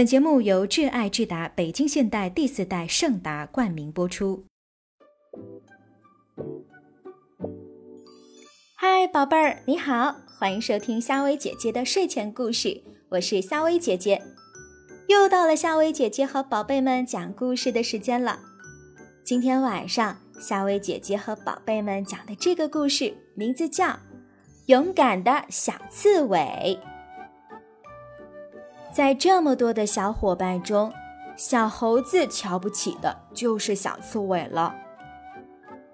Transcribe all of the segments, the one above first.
本节目由挚爱智达北京现代第四代圣达冠名播出。嗨，宝贝儿，你好，欢迎收听夏薇姐姐的睡前故事，我是夏薇姐姐。又到了夏薇姐姐和宝贝们讲故事的时间了。今天晚上，夏薇姐姐和宝贝们讲的这个故事名字叫《勇敢的小刺猬》。在这么多的小伙伴中，小猴子瞧不起的就是小刺猬了。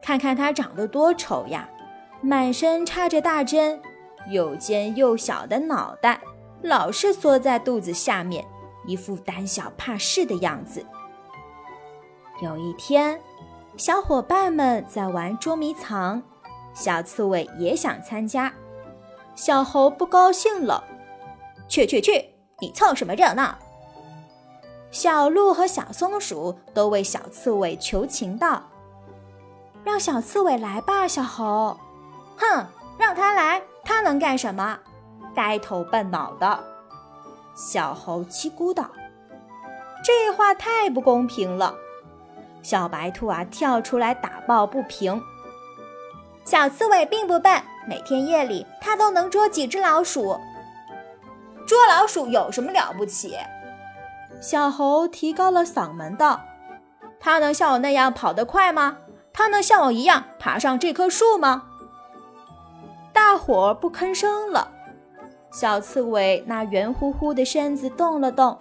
看看它长得多丑呀，满身插着大针，又尖又小的脑袋，老是缩在肚子下面，一副胆小怕事的样子。有一天，小伙伴们在玩捉迷藏，小刺猬也想参加，小猴不高兴了：“去去去！”你凑什么热闹？小鹿和小松鼠都为小刺猬求情道：“让小刺猬来吧，小猴。”“哼，让他来，他能干什么？呆头笨脑的。”小猴叽咕道：“这话太不公平了。”小白兔啊，跳出来打抱不平：“小刺猬并不笨，每天夜里它都能捉几只老鼠。”捉老鼠有什么了不起？小猴提高了嗓门道：“它能像我那样跑得快吗？它能像我一样爬上这棵树吗？”大伙儿不吭声了。小刺猬那圆乎乎的身子动了动，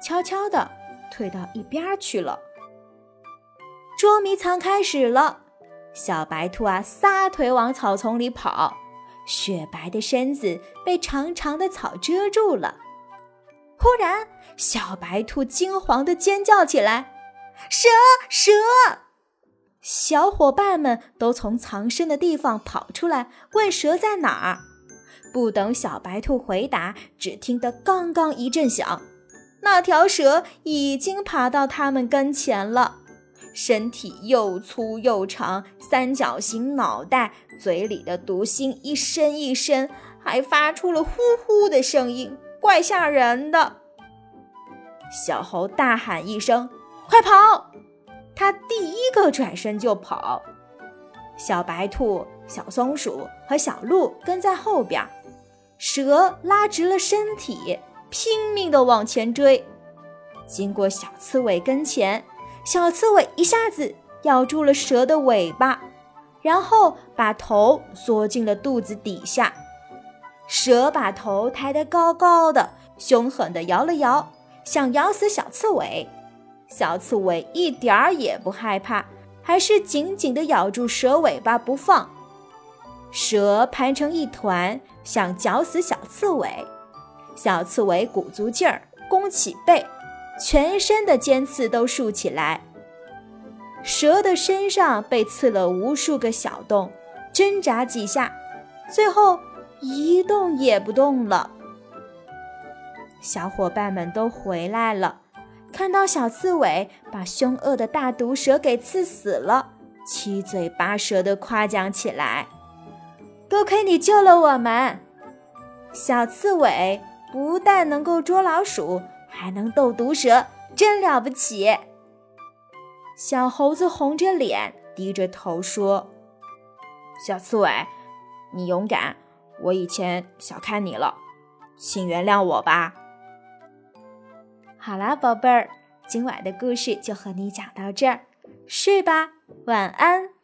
悄悄地退到一边去了。捉迷藏开始了，小白兔啊，撒腿往草丛里跑。雪白的身子被长长的草遮住了。忽然，小白兔惊慌地尖叫起来：“蛇！蛇！”小伙伴们都从藏身的地方跑出来，问蛇在哪儿。不等小白兔回答，只听得“刚刚”一阵响，那条蛇已经爬到他们跟前了。身体又粗又长，三角形脑袋，嘴里的毒芯一伸一伸，还发出了呼呼的声音，怪吓人的。小猴大喊一声：“快跑！”他第一个转身就跑。小白兔、小松鼠和小鹿跟在后边，蛇拉直了身体，拼命地往前追。经过小刺猬跟前。小刺猬一下子咬住了蛇的尾巴，然后把头缩进了肚子底下。蛇把头抬得高高的，凶狠地摇了摇，想咬死小刺猬。小刺猬一点儿也不害怕，还是紧紧地咬住蛇尾巴不放。蛇盘成一团，想绞死小刺猬。小刺猬鼓足劲儿，弓起背。全身的尖刺都竖起来，蛇的身上被刺了无数个小洞，挣扎几下，最后一动也不动了。小伙伴们都回来了，看到小刺猬把凶恶的大毒蛇给刺死了，七嘴八舌地夸奖起来：“多亏你救了我们！小刺猬不但能够捉老鼠。”还能斗毒蛇，真了不起！小猴子红着脸，低着头说：“小刺猬，你勇敢，我以前小看你了，请原谅我吧。”好啦，宝贝儿，今晚的故事就和你讲到这儿，睡吧，晚安。